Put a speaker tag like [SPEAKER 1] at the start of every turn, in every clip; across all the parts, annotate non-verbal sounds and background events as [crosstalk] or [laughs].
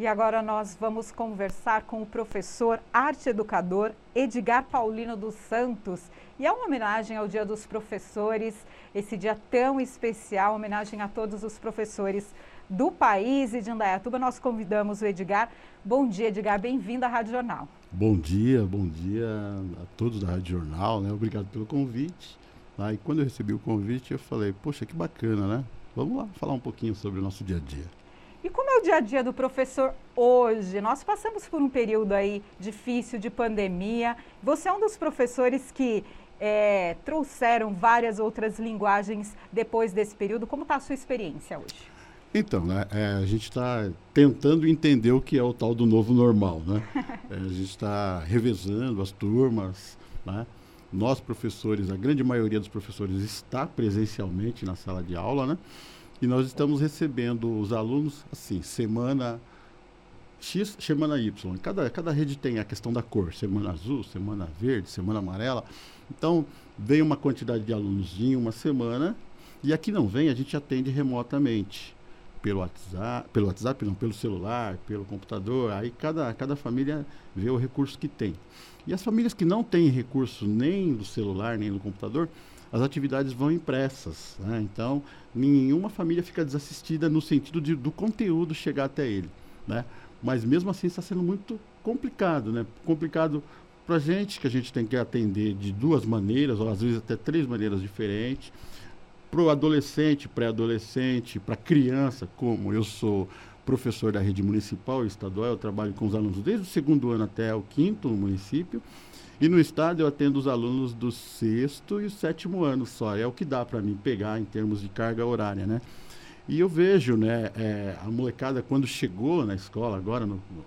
[SPEAKER 1] E agora nós vamos conversar com o professor arte educador Edgar Paulino dos Santos. E é uma homenagem ao Dia dos Professores, esse dia tão especial, homenagem a todos os professores do país e de Indaiatuba. Nós convidamos o Edgar. Bom dia, Edgar, bem-vindo à Rádio Jornal.
[SPEAKER 2] Bom dia, bom dia a todos da Rádio Jornal, né? Obrigado pelo convite. Tá? E quando eu recebi o convite, eu falei, poxa, que bacana, né? Vamos lá falar um pouquinho sobre o nosso dia a dia.
[SPEAKER 1] E como é o dia a dia do professor hoje? Nós passamos por um período aí difícil de pandemia. Você é um dos professores que é, trouxeram várias outras linguagens depois desse período. Como está a sua experiência hoje?
[SPEAKER 2] Então, né, é, a gente está tentando entender o que é o tal do novo normal, né? [laughs] é, a gente está revezando as turmas, né? Nós, professores, a grande maioria dos professores está presencialmente na sala de aula, né? E nós estamos recebendo os alunos, assim, semana X, semana Y. Cada, cada rede tem a questão da cor, semana azul, semana verde, semana amarela. Então, vem uma quantidade de alunos em uma semana, e aqui não vem, a gente atende remotamente. Pelo WhatsApp, pelo WhatsApp não, pelo celular, pelo computador, aí cada, cada família vê o recurso que tem. E as famílias que não têm recurso nem do celular, nem do computador, as atividades vão impressas. Né? Então, nenhuma família fica desassistida no sentido de, do conteúdo chegar até ele. Né? Mas mesmo assim está sendo muito complicado. Né? Complicado para a gente, que a gente tem que atender de duas maneiras, ou às vezes até três maneiras diferentes. Para o adolescente, pré-adolescente, para criança, como eu sou professor da rede municipal e estadual, eu trabalho com os alunos desde o segundo ano até o quinto no município. E no estado eu atendo os alunos do sexto e o sétimo ano só. É o que dá para mim pegar em termos de carga horária, né? E eu vejo, né, é, a molecada quando chegou na escola agora no, no,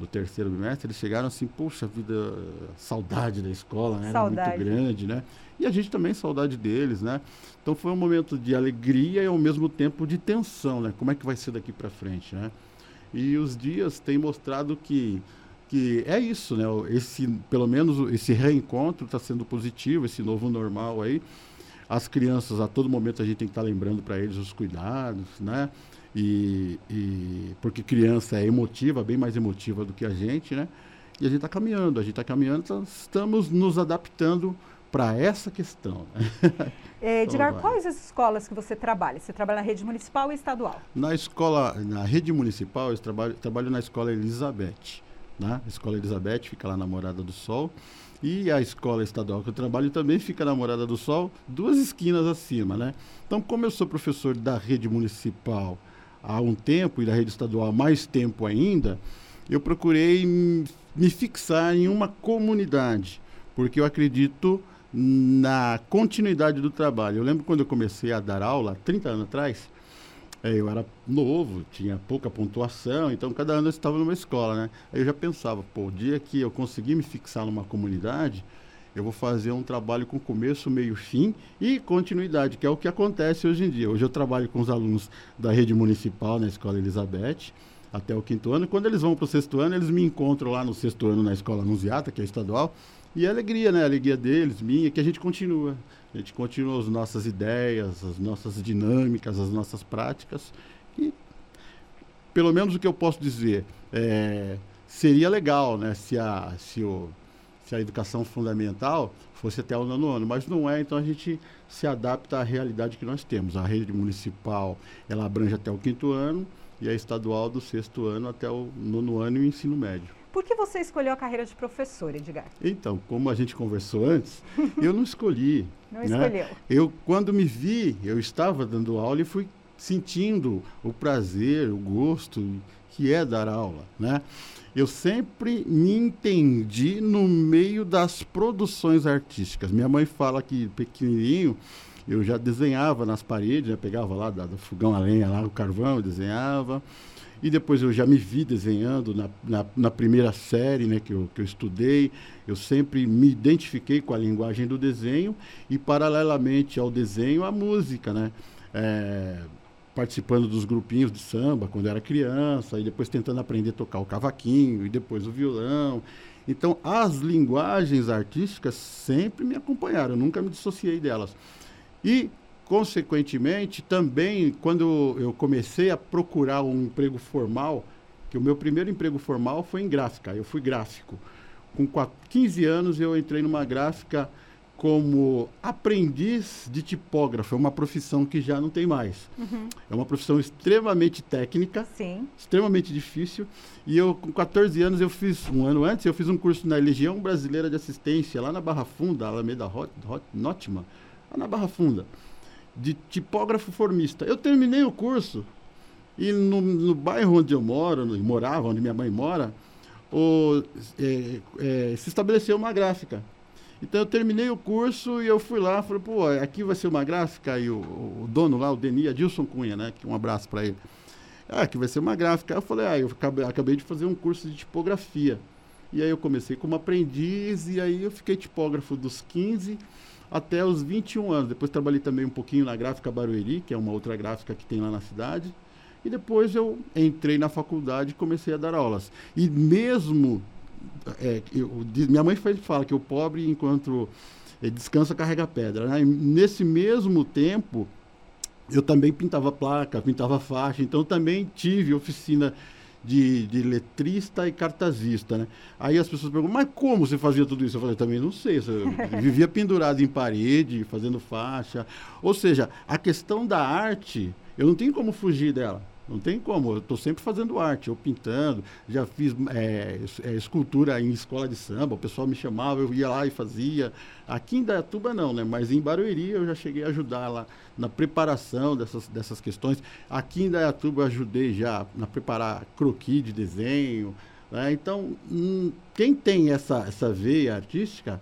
[SPEAKER 2] no, terceiro bimestre, eles chegaram assim, poxa vida, saudade da escola, né? Era muito grande, né? E a gente também saudade deles, né? Então foi um momento de alegria e ao mesmo tempo de tensão, né? Como é que vai ser daqui para frente, né? E os dias têm mostrado que que é isso, né? Esse, pelo menos esse reencontro está sendo positivo, esse novo normal aí. As crianças, a todo momento, a gente tem que estar tá lembrando para eles os cuidados, né? E, e, porque criança é emotiva, bem mais emotiva do que a gente, né? E a gente está caminhando, a gente está caminhando, então estamos nos adaptando para essa questão. [laughs]
[SPEAKER 1] É, Edgar, quais as escolas que você trabalha? Você trabalha na rede municipal e estadual?
[SPEAKER 2] Na escola, na rede municipal, eu trabalho, trabalho na escola Elizabeth né? A Escola Elizabeth fica lá na Morada do Sol. E a escola estadual que eu trabalho também fica na Morada do Sol, duas esquinas acima, né? Então, como eu sou professor da rede municipal há um tempo e da rede estadual há mais tempo ainda, eu procurei me fixar em uma comunidade, porque eu acredito na continuidade do trabalho. Eu lembro quando eu comecei a dar aula, 30 anos atrás, é, eu era novo, tinha pouca pontuação, então cada ano eu estava numa escola, né? Aí eu já pensava, pô, o dia que eu conseguir me fixar numa comunidade, eu vou fazer um trabalho com começo, meio, fim e continuidade, que é o que acontece hoje em dia. Hoje eu trabalho com os alunos da rede municipal na Escola Elizabeth, até o quinto ano. Quando eles vão para o sexto ano, eles me encontram lá no sexto ano na Escola Anunciata, que é estadual, e a alegria, né? A alegria deles, minha, que a gente continua. A gente continua as nossas ideias, as nossas dinâmicas, as nossas práticas. E, pelo menos o que eu posso dizer, é, seria legal, né? Se a, se, o, se a educação fundamental fosse até o nono ano, mas não é, então a gente se adapta à realidade que nós temos. A rede municipal, ela abrange até o quinto ano e a estadual do sexto ano até o nono ano e o ensino médio.
[SPEAKER 1] Por que você escolheu a carreira de professor, Edgar?
[SPEAKER 2] Então, como a gente conversou antes, [laughs] eu não escolhi.
[SPEAKER 1] não né? escolheu.
[SPEAKER 2] Eu, quando me vi, eu estava dando aula e fui sentindo o prazer, o gosto que é dar aula, né? Eu sempre me entendi no meio das produções artísticas. Minha mãe fala que pequenininho eu já desenhava nas paredes, né? pegava lá do fogão a lenha, lá o carvão, desenhava. E depois eu já me vi desenhando na, na, na, primeira série né, que, eu, que eu estudei. Eu sempre me identifiquei com a linguagem do desenho e, paralelamente ao desenho, a música. Né? É, participando dos grupinhos de samba quando era criança, e depois tentando aprender a tocar o cavaquinho, e depois o violão. Então, as linguagens artísticas sempre me acompanharam, eu nunca me dissociei delas. E consequentemente, também, quando eu comecei a procurar um emprego formal, que o meu primeiro emprego formal foi em gráfica. Eu fui gráfico. Com 15 anos eu entrei numa gráfica como aprendiz de tipógrafo, é uma profissão que já não tem mais. Uhum. É uma profissão extremamente técnica,
[SPEAKER 1] Sim.
[SPEAKER 2] extremamente difícil. E eu, com 14 anos, eu fiz, um ano antes, eu fiz um curso na Legião Brasileira de Assistência, lá na Barra Funda, Alameda Hot, Hot, Notman, lá na Barra Funda, de tipógrafo formista. Eu terminei o curso e no, no bairro onde eu moro, no, morava, onde minha mãe mora, o, é, é, se estabeleceu uma gráfica. Então eu terminei o curso e eu fui lá, falei, pô, aqui vai ser uma gráfica, e o, o dono lá, o Denis Adilson Cunha, né? Um abraço para ele. Ah, aqui vai ser uma gráfica. Eu falei, ah, eu acabei, acabei de fazer um curso de tipografia. E aí eu comecei como aprendiz e aí eu fiquei tipógrafo dos 15 até os 21 anos. Depois trabalhei também um pouquinho na gráfica Barueri, que é uma outra gráfica que tem lá na cidade. E depois eu entrei na faculdade e comecei a dar aulas. E mesmo é, eu, minha mãe fala que o pobre, enquanto é, descansa, carrega pedra. Né? nesse mesmo tempo, eu também pintava placa, pintava faixa, então também tive oficina de, de letrista e cartazista, né? Aí as pessoas perguntam, mas como você fazia tudo isso? Eu falei, também não sei, eu [laughs] vivia pendurado em parede, fazendo faixa. Ou seja, a questão da arte, eu não tenho como fugir dela. Não tem como, eu estou sempre fazendo arte, ou pintando, já fiz é, é, escultura em escola de samba, o pessoal me chamava, eu ia lá e fazia. Aqui em Dayatuba não, né? Mas em Barueri eu já cheguei a ajudar lá na preparação dessas, dessas questões. Aqui em Dayatuba eu ajudei já na preparar croquis de desenho. Né? Então, hum, quem tem essa, essa veia artística,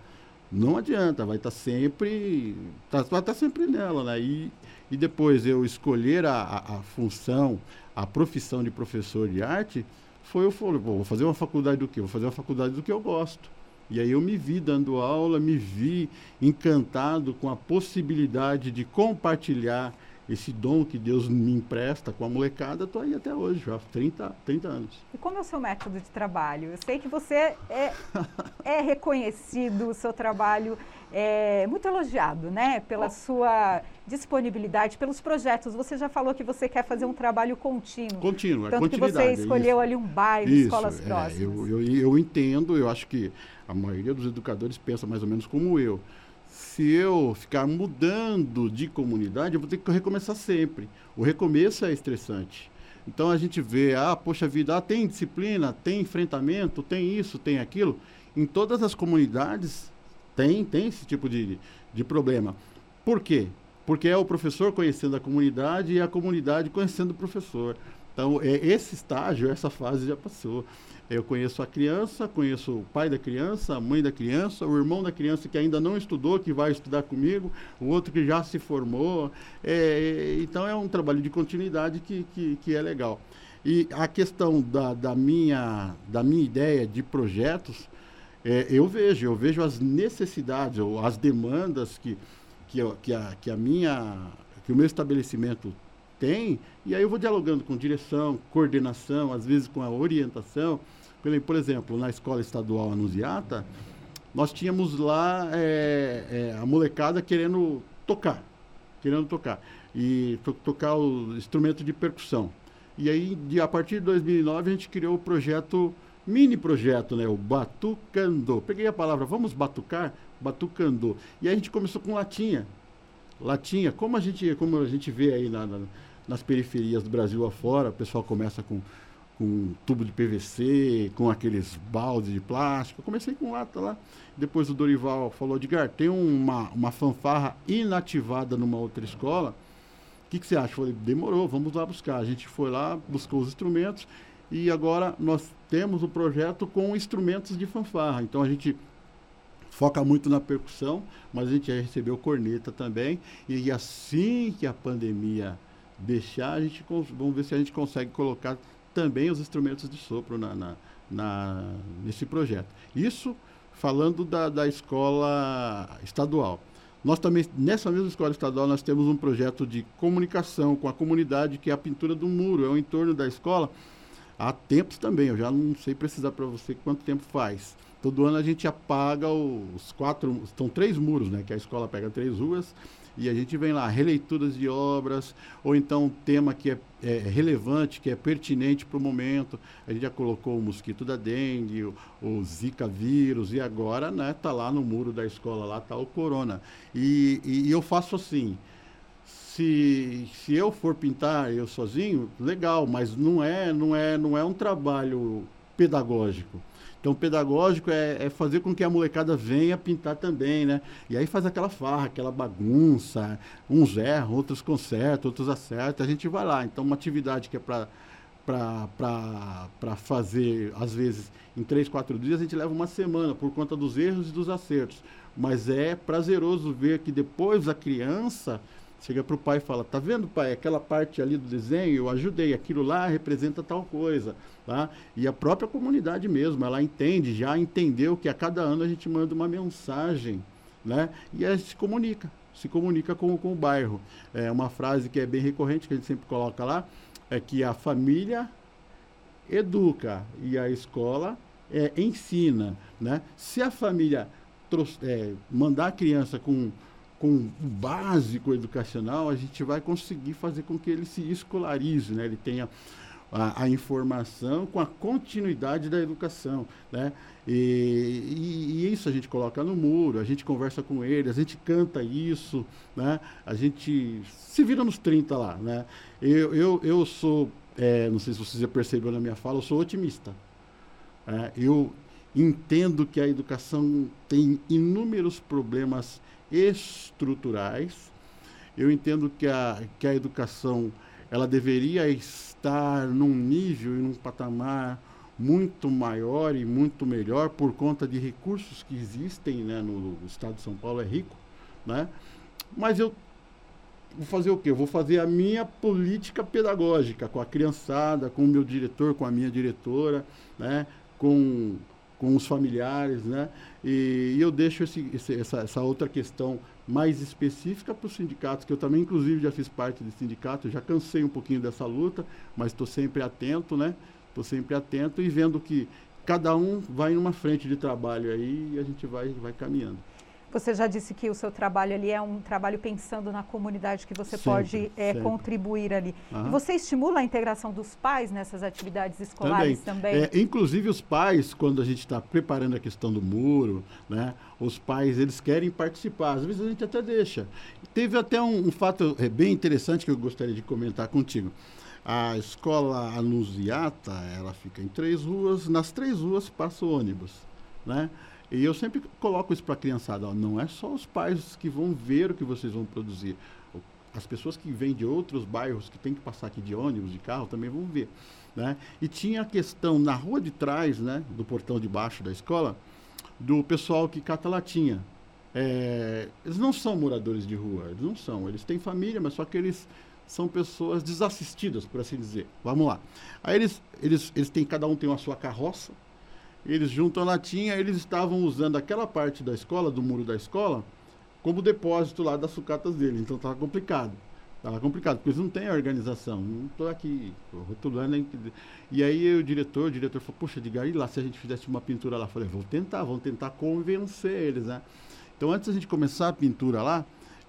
[SPEAKER 2] não adianta, vai estar tá sempre, tá, vai estar tá sempre nela, né? E, e depois eu escolher a, a, a, função, a profissão de professor de arte, foi eu falei, vou fazer uma faculdade do quê? Vou fazer uma faculdade do que eu gosto. E aí eu me vi dando aula, me vi encantado com a possibilidade de compartilhar esse dom que Deus me empresta com a molecada, estou aí até hoje, já há 30, 30 anos.
[SPEAKER 1] E como é o seu método de trabalho? Eu sei que você é, é reconhecido, o seu trabalho é muito elogiado, né? Pela oh. sua disponibilidade, pelos projetos. Você já falou que você quer fazer um trabalho contínuo.
[SPEAKER 2] Contínuo, é
[SPEAKER 1] Tanto que você é escolheu é ali um bairro, isso, escolas
[SPEAKER 2] é,
[SPEAKER 1] próximas.
[SPEAKER 2] Eu, eu, eu entendo, eu acho que a maioria dos educadores pensa mais ou menos como eu se eu ficar mudando de comunidade, eu vou ter que recomeçar sempre. O recomeço é estressante. Então a gente vê, ah, poxa vida, ah, tem disciplina, tem enfrentamento, tem isso, tem aquilo. Em todas as comunidades tem, tem esse tipo de, de problema. Por quê? Porque é o professor conhecendo a comunidade e a comunidade conhecendo o professor. Então, é, esse estágio, essa fase já passou. Eu conheço a criança, conheço o pai da criança, a mãe da criança, o irmão da criança que ainda não estudou, que vai estudar comigo, o outro que já se formou. É, então é um trabalho de continuidade que, que, que é legal. E a questão da, da, minha, da minha ideia de projetos, é, eu vejo, eu vejo as necessidades ou as demandas que, que, que, a, que, a minha, que o meu estabelecimento tem, e aí eu vou dialogando com direção, coordenação, às vezes com a orientação, por exemplo, na escola estadual Anunciata, nós tínhamos lá é, é, a molecada querendo tocar, querendo tocar, e to tocar o instrumento de percussão. E aí, de, a partir de 2009, a gente criou o projeto, mini projeto, né, o Batucando. Peguei a palavra, vamos batucar? Batucando. E aí a gente começou com latinha. Latinha, como a gente, como a gente vê aí na, na, nas periferias do Brasil afora, o pessoal começa com com tubo de PVC, com aqueles baldes de plástico. Eu comecei com lata lá. Depois o Dorival falou, Edgar, tem uma, uma fanfarra inativada numa outra escola. O que, que você acha? Eu falei, demorou, vamos lá buscar. A gente foi lá, buscou os instrumentos e agora nós temos o projeto com instrumentos de fanfarra. Então a gente foca muito na percussão, mas a gente já recebeu corneta também. E assim que a pandemia deixar, a gente vamos ver se a gente consegue colocar também os instrumentos de sopro na, na, na nesse projeto. Isso falando da, da escola estadual. Nós também, nessa mesma escola estadual, nós temos um projeto de comunicação com a comunidade, que é a pintura do muro, é o entorno da escola. Há tempos também, eu já não sei precisar para você quanto tempo faz. Todo ano a gente apaga os quatro, estão três muros, né? Que a escola pega três ruas E a gente vem lá, releituras de obras, ou então um tema que é, é relevante, que é pertinente para o momento. A gente já colocou o mosquito da dengue, o, o Zika vírus, e agora né, tá lá no muro da escola, lá está o corona. E, e, e eu faço assim, se, se eu for pintar eu sozinho, legal, mas não é, não é, não é um trabalho pedagógico. Então, pedagógico é, é, fazer com que a molecada venha pintar também, né? E aí faz aquela farra, aquela bagunça, uns erram, outros consertam, outros acertam, a gente vai lá. Então, uma atividade que é para para fazer, às vezes, em três, quatro dias, a gente leva uma semana por conta dos erros e dos acertos. Mas é prazeroso ver que depois a criança chega para o pai e fala: Tá vendo, pai, aquela parte ali do desenho, eu ajudei, aquilo lá representa tal coisa. Tá? E a própria comunidade mesmo, ela entende, já entendeu que a cada ano a gente manda uma mensagem né? e a gente se comunica, se comunica com, com o bairro. É uma frase que é bem recorrente, que a gente sempre coloca lá, é que a família educa e a escola é, ensina. Né? Se a família é, mandar a criança com com o básico educacional, a gente vai conseguir fazer com que ele se escolarize, né? ele tenha a, a informação com a continuidade da educação. Né? E, e, e, isso a gente coloca no muro, a gente conversa com ele, a gente canta isso, né? a gente se vira nos 30 lá. Né? Eu, eu, eu sou, é, não sei se você já percebeu na minha fala, eu sou otimista. É, eu entendo que a educação tem inúmeros problemas estruturais. Eu entendo que a, que a educação ela deveria estar num nível e num patamar muito maior e muito melhor por conta de recursos que existem né, no, estado de São Paulo, é rico. Né? Mas eu vou fazer o quê? Eu vou fazer a minha política pedagógica com a criançada, com o meu diretor, com a minha diretora, né? com com os familiares, né? E, e eu deixo esse, esse, essa, essa, outra questão mais específica para os sindicatos, que eu também, inclusive, já fiz parte de sindicato, já cansei um pouquinho dessa luta, mas estou sempre atento, né? Estou sempre atento e vendo que cada um vai numa frente de trabalho aí e a gente vai, vai caminhando.
[SPEAKER 1] Você já disse que o seu trabalho ali é um trabalho pensando na comunidade que você sempre, pode é, contribuir ali. Uhum. E você estimula a integração dos pais nessas atividades escolares também? também?
[SPEAKER 2] É, inclusive os pais, quando a gente está preparando a questão do muro, né, os pais eles querem participar. Às vezes a gente até deixa. Teve até um, um fato é, bem interessante que eu gostaria de comentar contigo. A escola Anunciata, ela fica em três ruas. Nas três ruas passa o ônibus, né? E eu sempre coloco isso para a criançada, ó, não é só os pais que vão ver o que vocês vão produzir. As pessoas que vêm de outros bairros, que tem que passar aqui de ônibus, de carro, também vão ver. Né? E tinha a questão na rua de trás, né, do portão de baixo da escola, do pessoal que cata latinha. É, eles não são moradores de rua, eles não são. Eles têm família, mas só que eles são pessoas desassistidas, por assim dizer. Vamos lá. Aí eles, eles, eles têm, cada um tem a sua carroça, eles juntam latinha, eles estavam usando aquela parte da escola, do muro da escola, como depósito lá das sucatas deles. Então estava complicado. Estava complicado, porque eles não têm organização. Não estou aqui rotulando. E aí o diretor, o diretor falou, puxa, diga aí lá se a gente fizesse uma pintura lá. Eu falei, vou tentar, vamos tentar convencer eles, né? Então antes da gente começar a pintura lá,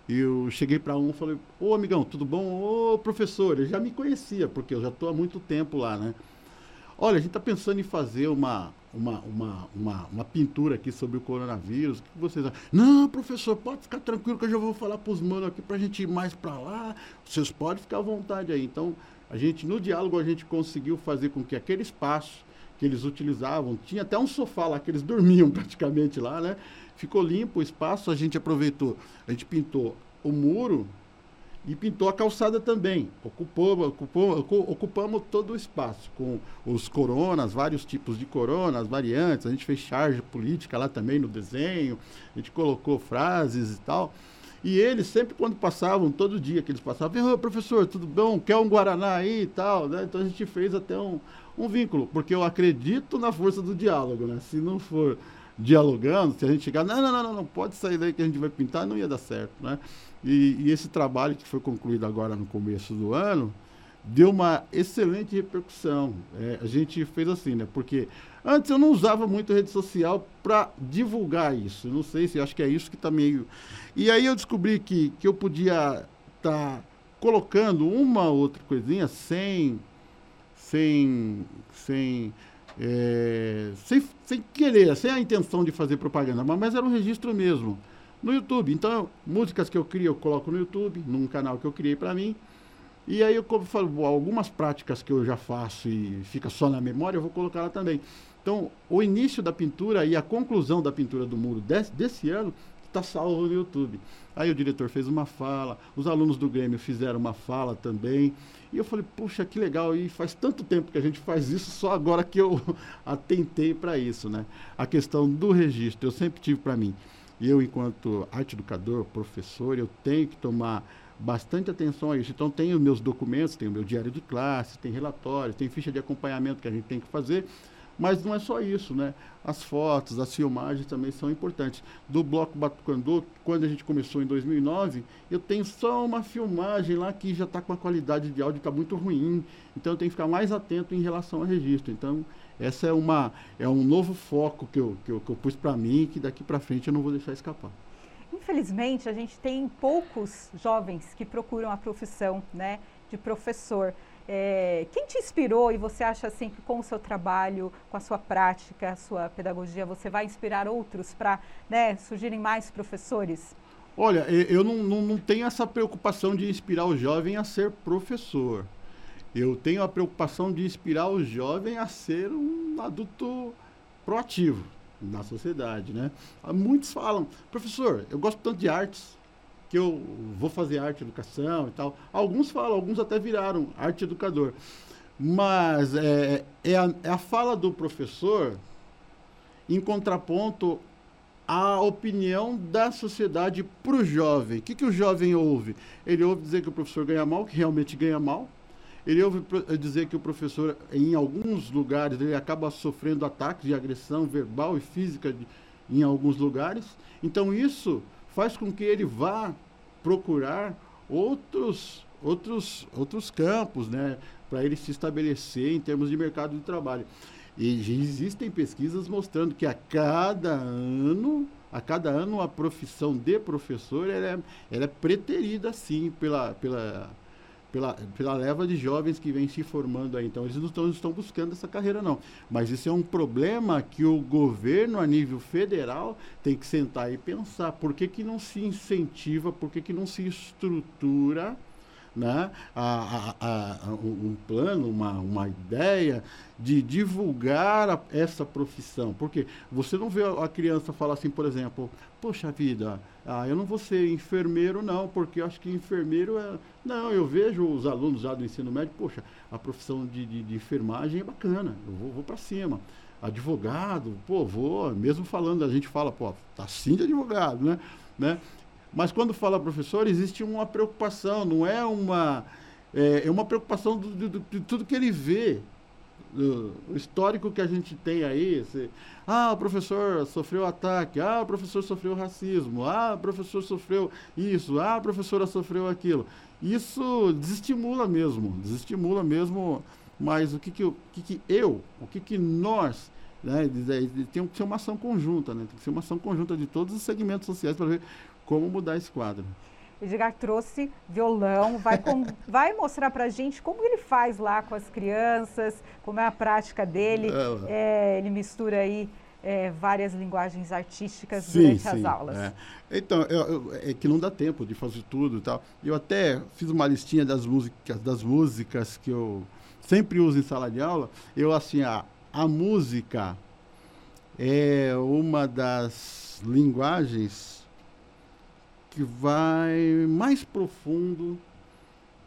[SPEAKER 2] eu cheguei para um e falei, ô amigão, tudo bom? Ô professor, ele já me conhecia, porque eu já estou há muito tempo lá, né? Olha, a gente está pensando em fazer uma, uma, uma, uma, uma, pintura aqui sobre o coronavírus. O que vocês acham? Não, professor, pode ficar tranquilo que eu já vou falar para os manos aqui para a gente ir mais para lá. Vocês podem ficar à vontade aí. Então, a gente, no diálogo, a gente conseguiu fazer com que aquele espaço que eles utilizavam, tinha até um sofá lá que eles [laughs] dormiam praticamente lá, né? Ficou limpo o espaço, a gente aproveitou, a gente pintou o muro e pintou a calçada também. Ocupou, ocupou, ocupamos todo o espaço, com os coronas, vários tipos de coronas, variantes. A gente fez charge política lá também no desenho, a gente colocou frases e tal. E eles sempre quando passavam, todo dia que eles passavam, oh, professor, tudo bom? Quer um Guaraná aí e tal, né? Então a gente fez até um, um vínculo, porque eu acredito na força do diálogo, né? Se não for dialogando, se a gente chegar, não, não, não, não, pode sair daí que a gente vai pintar, não ia dar certo, né? E, e, esse trabalho que foi concluído agora no começo do ano, deu uma excelente repercussão. É, a gente fez assim, né? Porque antes eu não usava muito rede social para divulgar isso. Não sei se acho que é isso que está meio. E aí eu descobri que, que eu podia estar tá colocando uma outra coisinha sem. sem. sem. É, sem, sem querer, sem a intenção de fazer propaganda, mas, mas era um registro mesmo no YouTube. Então, músicas que eu crio, eu coloco no YouTube, num canal que eu criei para mim. E aí eu falo, algumas práticas que eu já faço e fica só na memória, eu vou colocar lá também. Então, o início da pintura e a conclusão da pintura do muro desse, desse ano está salvo no YouTube. Aí o diretor fez uma fala, os alunos do Grêmio fizeram uma fala também. E eu falei, puxa, que legal, e faz tanto tempo que a gente faz isso, só agora que eu [laughs] atentei para isso, né? A questão do registro, eu sempre tive para mim. Eu, enquanto arte educador, professor, eu tenho que tomar bastante atenção a isso. Então, tenho meus documentos, tenho meu diário de classe, tem relatórios, tem ficha de acompanhamento que a gente tem que fazer, mas não é só isso, né? As fotos, as filmagens também são importantes. Do Bloco Batucandô, quando a gente começou em 2009, eu tenho só uma filmagem lá que já está com a qualidade de áudio está muito ruim, então eu tenho que ficar mais atento em relação ao registro. Então, essa é, uma, é um novo foco que eu, que eu, que eu pus para mim, que daqui para frente eu não vou deixar escapar.
[SPEAKER 1] Infelizmente, a gente tem poucos jovens que procuram a profissão né, de professor. É, quem te inspirou e você acha assim que com o seu trabalho, com a sua prática, a sua pedagogia, você vai inspirar outros para né, surgirem mais professores?
[SPEAKER 2] Olha, eu não, não, não tenho essa preocupação de inspirar o jovem a ser professor. Eu tenho a preocupação de inspirar o jovem a ser um adulto proativo na sociedade, né? Muitos falam, professor, eu gosto tanto de artes que eu vou fazer arte educação e tal. Alguns falam, alguns até viraram arte educador. Mas é, é, a, é a fala do professor em contraponto à opinião da sociedade para o jovem. O que, que o jovem ouve? Ele ouve dizer que o professor ganha mal, que realmente ganha mal, ele ouve dizer que o professor, em alguns lugares, ele acaba sofrendo ataques de agressão verbal e física de, em alguns lugares. Então, isso faz com que ele vá procurar outros, outros, outros campos, né? Para ele se estabelecer em termos de mercado de trabalho. E existem pesquisas mostrando que a cada ano, a cada ano a profissão de professor ela é, ela é preterida sim pela, pela pela, pela leva de jovens que vem se formando aí. Então, eles não estão, estão buscando essa carreira, não. Mas isso é um problema que o governo, a nível federal, tem que sentar e pensar. Por que, que não se incentiva, por que, que não se estrutura né, a, a, a, um plano, uma, uma ideia de divulgar essa profissão. Porque você não vê a criança falar assim, por exemplo, poxa vida, ah, eu não vou ser enfermeiro não, porque eu acho que enfermeiro é... Não, eu vejo os alunos já do ensino médio, poxa, a profissão de, de, de enfermagem é bacana, eu vou, vou para cima. Advogado, pô, vou, mesmo falando, a gente fala, pô, tá sim de advogado, né? né? Mas quando fala professor, existe uma preocupação, não é uma. É, é uma preocupação do, do, de tudo que ele vê. Do, o histórico que a gente tem aí. Se, ah, o professor sofreu ataque. Ah, o professor sofreu racismo. Ah, o professor sofreu isso. Ah, a professora sofreu aquilo. Isso desestimula mesmo. Desestimula mesmo. Mas o que, que, eu, o que, que eu, o que, que nós né? Tem que ser uma ação conjunta, né? Tem que ser uma ação conjunta de todos os segmentos sociais para ver como mudar esse quadro.
[SPEAKER 1] Edgar trouxe violão, vai, com, [laughs] vai mostrar para a gente como ele faz lá com as crianças, como é a prática dele. É, ele mistura aí é, várias linguagens artísticas sim, durante sim, as aulas.
[SPEAKER 2] É. Então, eu, eu, é que não dá tempo de fazer tudo e tal. Eu até fiz uma listinha das músicas, das músicas que eu sempre uso em sala de aula. Eu, assim, a, a música é uma das linguagens que vai mais profundo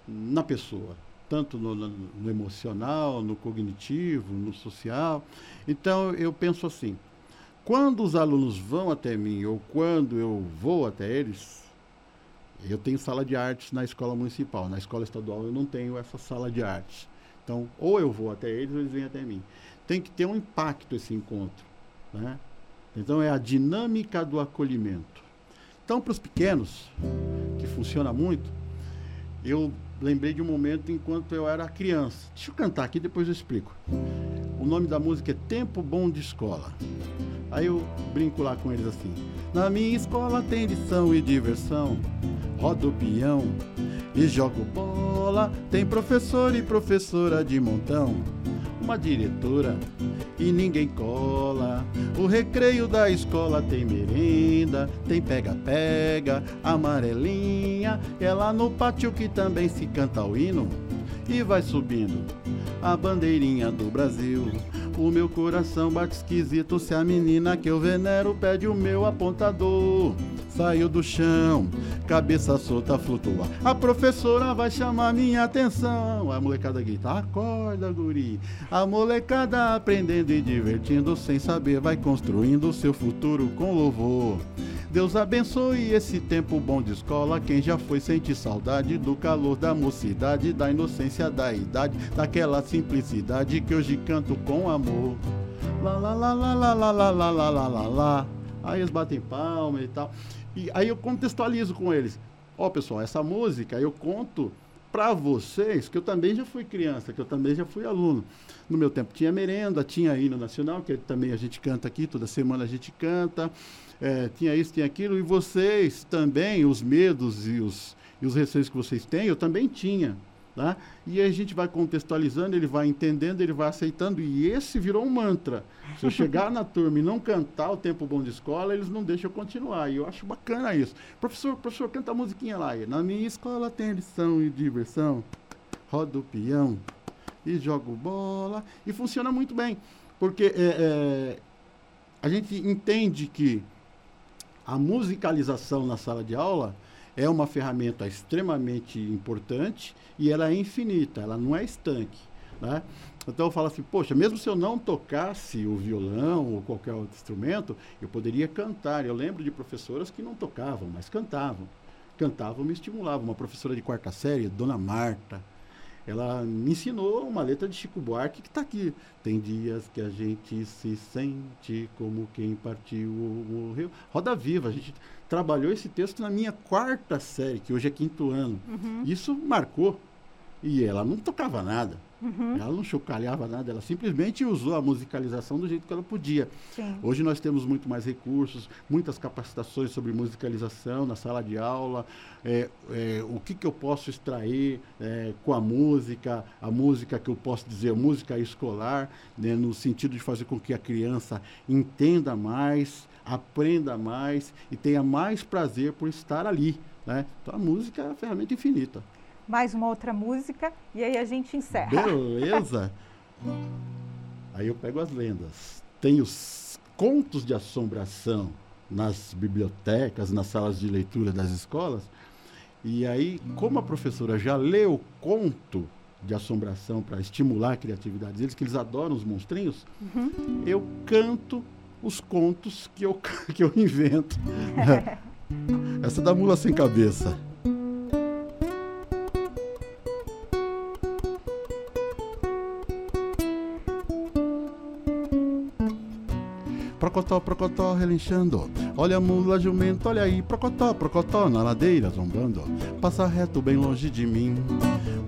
[SPEAKER 2] na pessoa, tanto no, no, emocional, no cognitivo, no social. Então, eu penso assim: quando os alunos vão até mim ou quando eu vou até eles, eu tenho sala de artes na escola municipal. Na escola estadual eu não tenho essa sala de artes. Então, ou eu vou até eles ou eles vêm até mim. Tem que ter um impacto esse encontro. Né? Então, é a dinâmica do acolhimento. Então, para os pequenos, que funciona muito, eu lembrei de um momento enquanto eu era criança. Deixa eu cantar aqui, depois eu explico. O nome da música é Tempo Bom de Escola. Aí eu brinco lá com eles assim. Na minha escola tem lição e diversão, rodo peão e jogo bola. Tem professor e professora de montão, uma diretora e ninguém cola. O recreio da escola tem merenda, tem pega-pega, amarelinha. É lá no pátio que também se canta o hino e vai subindo a bandeirinha do Brasil. O meu coração bate esquisito se a menina que eu venero pede o meu apontador. Saiu do chão, cabeça solta flutua. A professora vai chamar minha atenção. A molecada grita: Acorda, guri. A molecada aprendendo e divertindo, sem saber, vai construindo seu futuro com louvor. Deus abençoe esse tempo bom de escola. Quem já foi sente saudade do calor da mocidade, da inocência da idade, daquela simplicidade que hoje canto com amor. Lá, lá, lá, lá, lá, lá, lá, lá, lá, lá, lá, lá. Aí eles batem palma e tal. E aí eu contextualizo com eles. Ó, oh, pessoal, essa música eu conto para vocês que eu também já fui criança, que eu também já fui aluno. No meu tempo tinha merenda, tinha hino nacional, que também a gente canta aqui, toda semana a gente canta é, tinha isso, tinha aquilo, e vocês também, os medos e os, e os receios que vocês têm, eu também tinha. Tá? E a gente vai contextualizando, ele vai entendendo, ele vai aceitando, e esse virou um mantra. Se eu [laughs] chegar na turma e não cantar o tempo bom de escola, eles não deixam eu continuar. E eu acho bacana isso. Professor, professor, canta a musiquinha lá. E, na minha escola tem lição e diversão. Rodo o peão e jogo bola. E funciona muito bem. Porque é, é, a gente entende que a musicalização na sala de aula é uma ferramenta extremamente importante e ela é infinita, ela não é estanque. Né? Então eu falo assim, poxa, mesmo se eu não tocasse o violão ou qualquer outro instrumento, eu poderia cantar. Eu lembro de professoras que não tocavam, mas cantavam. Cantavam, me estimulavam. Uma professora de quarta série, Dona Marta, ela me ensinou uma letra de Chico Buarque que está aqui. Tem dias que a gente se sente como quem partiu ou morreu. Roda Viva, a gente trabalhou esse texto na minha quarta série, que hoje é quinto ano. Uhum. Isso marcou. E ela não tocava nada. Uhum. Ela não chocalhava nada, ela simplesmente usou a musicalização do jeito que ela podia. Sim. Hoje nós temos muito mais recursos, muitas capacitações sobre musicalização na sala de aula, é, é, o que, que eu posso extrair é, com a música, a música que eu posso dizer, música escolar, né, no sentido de fazer com que a criança entenda mais, aprenda mais e tenha mais prazer por estar ali. Né? Então a música é uma ferramenta infinita
[SPEAKER 1] mais uma outra música e aí a gente encerra.
[SPEAKER 2] Beleza. aí eu pego as lendas. Tem os contos de assombração nas bibliotecas, nas salas de leitura das escolas. E aí, como a professora já leu conto de assombração para estimular a criatividade deles, que eles adoram os monstrinhos, uhum. eu canto os contos que eu, [laughs] que eu invento. [laughs] Essa da mula sem cabeça. Procotó, procotó relinchando. Olha a mula jumento, olha aí, procotó, procotó na ladeira zombando. Passa reto bem longe de mim.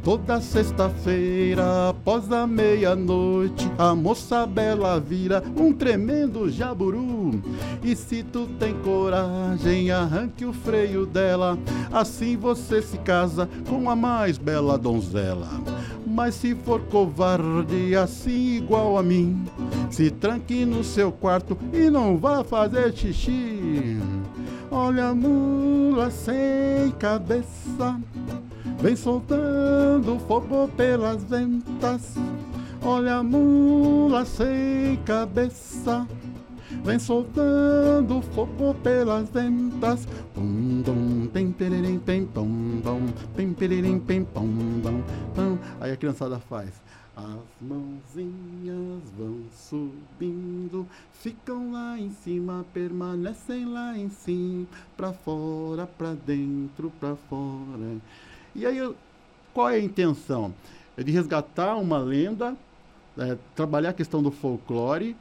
[SPEAKER 2] Toda sexta-feira, após a meia-noite, a moça bela vira um tremendo jaburu. E se tu tem coragem, arranque o freio dela, assim você se casa com a mais bela donzela. Mas se for covarde assim igual a mim, se tranque no seu quarto e não vá fazer xixi. Olha a mula sem cabeça, vem soltando fogo pelas ventas. Olha a mula sem cabeça, vem soltando fogo pelas ventas. Pum, dum, pem, peririm, pem, pum, pem, pum, dum, pum. Aí a criançada faz. As mãozinhas vão subindo, ficam lá em cima, permanecem lá em cima, pra fora, pra dentro, pra fora. E aí, qual é a intenção? É de resgatar uma lenda, é, trabalhar a questão do folclore,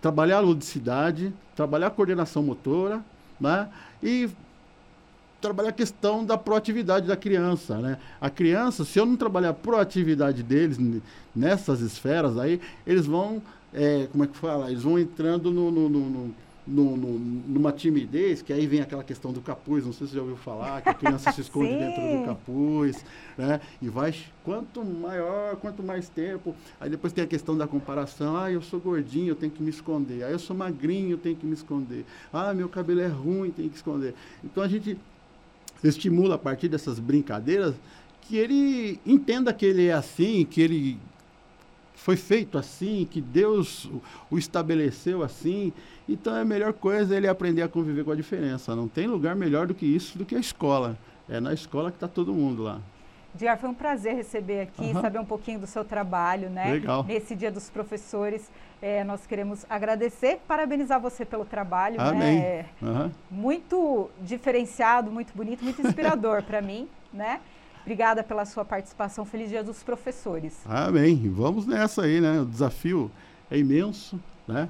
[SPEAKER 2] trabalhar a ludicidade, trabalhar a coordenação motora, né? E trabalhar a questão da proatividade da criança, né? A criança, se eu não trabalhar a proatividade deles nessas esferas aí, eles vão, é, como é que fala? Eles vão entrando no, no, no, no, numa timidez, que aí vem aquela questão do capuz, não sei se você já ouviu falar, que a criança se esconde [laughs] dentro do capuz, né? E vai, quanto maior, quanto mais tempo. Aí depois tem a questão da comparação, ah, eu sou gordinho, eu tenho que me esconder. Ah, eu sou magrinho, eu tenho que me esconder. Ah, meu cabelo é ruim, tem que esconder. Então a gente estimula a partir dessas brincadeiras que ele entenda que ele é assim, que ele foi feito assim, que Deus o estabeleceu assim. Então a melhor coisa é ele aprender a conviver com a diferença. Não tem lugar melhor do que isso, do que a escola. É na escola que está todo mundo lá.
[SPEAKER 1] Diar, foi um prazer receber aqui, uhum. saber um pouquinho do seu trabalho, né?
[SPEAKER 2] Legal.
[SPEAKER 1] Nesse Dia dos Professores, é, nós queremos agradecer, parabenizar você pelo trabalho,
[SPEAKER 2] Amém.
[SPEAKER 1] né? Uhum. Muito diferenciado, muito bonito, muito inspirador para mim, né? Obrigada pela sua participação. Feliz Dia dos Professores.
[SPEAKER 2] Amém. Vamos nessa aí, né? O desafio é imenso, né?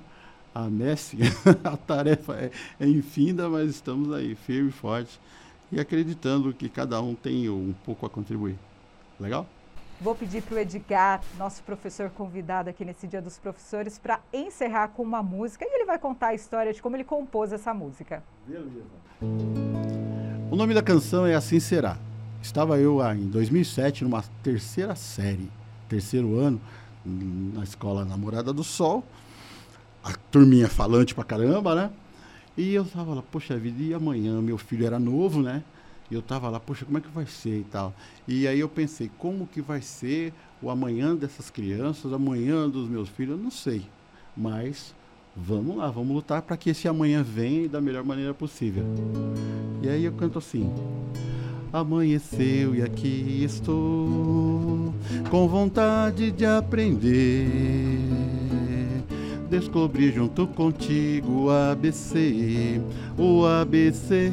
[SPEAKER 2] A Messi, [laughs] a tarefa é, é infinda, mas estamos aí, firme e forte e acreditando que cada um tem um pouco a contribuir. Legal?
[SPEAKER 1] Vou pedir para o Edgar, nosso professor convidado aqui nesse Dia dos Professores, para encerrar com uma música e ele vai contar a história de como ele compôs essa música.
[SPEAKER 2] Beleza. O nome da canção é Assim Será. Estava eu ah, em 2007 numa terceira série, terceiro ano, na escola Namorada do Sol. A turminha falante pra caramba, né? E eu tava lá, poxa vida, e amanhã? Meu filho era novo, né? E eu tava lá, poxa, como é que vai ser e tal? E aí eu pensei, como que vai ser o amanhã dessas crianças, amanhã dos meus filhos? Eu não sei. Mas vamos lá, vamos lutar para que esse amanhã venha da melhor maneira possível. E aí eu canto assim. Amanheceu e aqui estou, com vontade de aprender. Descobri junto contigo o ABC, o ABC,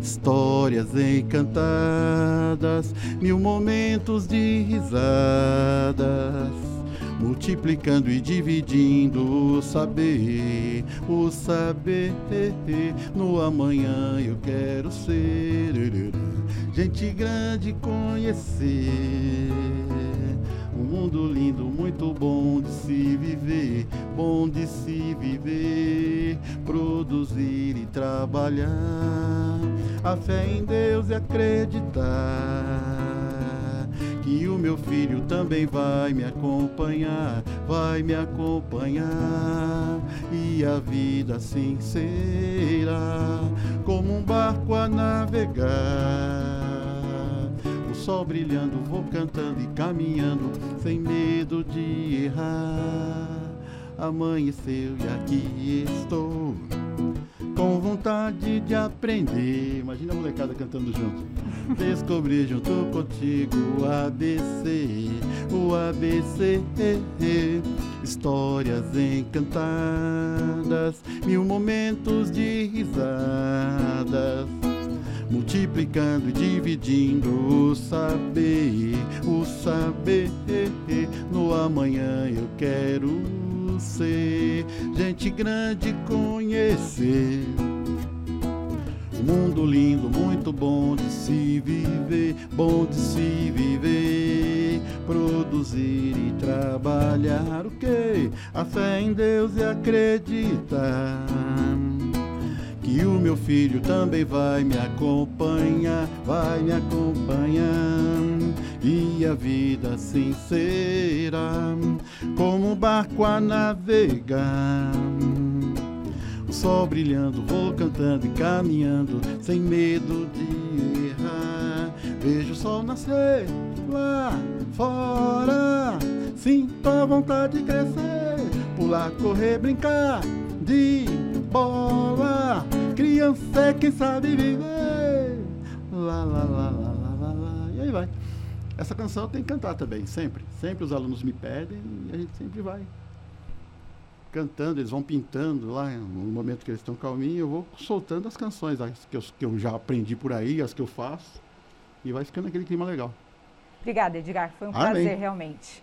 [SPEAKER 2] histórias encantadas, mil momentos de risadas multiplicando e dividindo o saber, o saber. No amanhã eu quero ser gente grande conhecer. Um mundo lindo, muito bom de se viver, bom de se viver, produzir e trabalhar. A fé em Deus e acreditar que o meu filho também vai me acompanhar, vai me acompanhar, e a vida assim será como um barco a navegar. Sol brilhando, vou cantando e caminhando, sem medo de errar. Amanheceu e aqui estou com vontade de aprender. Imagina a molecada cantando junto. [laughs] Descobri junto contigo o ABC, o ABC, histórias encantadas, mil momentos de risadas. Multiplicando e dividindo o saber, o saber. No amanhã eu quero ser, gente grande conhecer. Um mundo lindo, muito bom de se viver, bom de se viver, produzir e trabalhar o que? A fé em Deus e acreditar que o meu filho também vai me acompanhar, vai me acompanhar e a vida assim será como um barco a navegar. O sol brilhando, vou cantando e caminhando sem medo de errar. Vejo o sol nascer lá fora, sinto a vontade de crescer, pular, correr, brincar de bola. Criança é quem sabe viver. Lá, lá, lá, lá, lá, lá, lá. E aí vai. Essa canção tem que cantar também, sempre. Sempre os alunos me pedem e a gente sempre vai cantando, eles vão pintando lá, no momento que eles estão calminhos, eu vou soltando as canções as que eu, que eu já aprendi por aí, as que eu faço, e vai ficando aquele clima legal.
[SPEAKER 1] Obrigada, Edgar. Foi um Amém. prazer, realmente.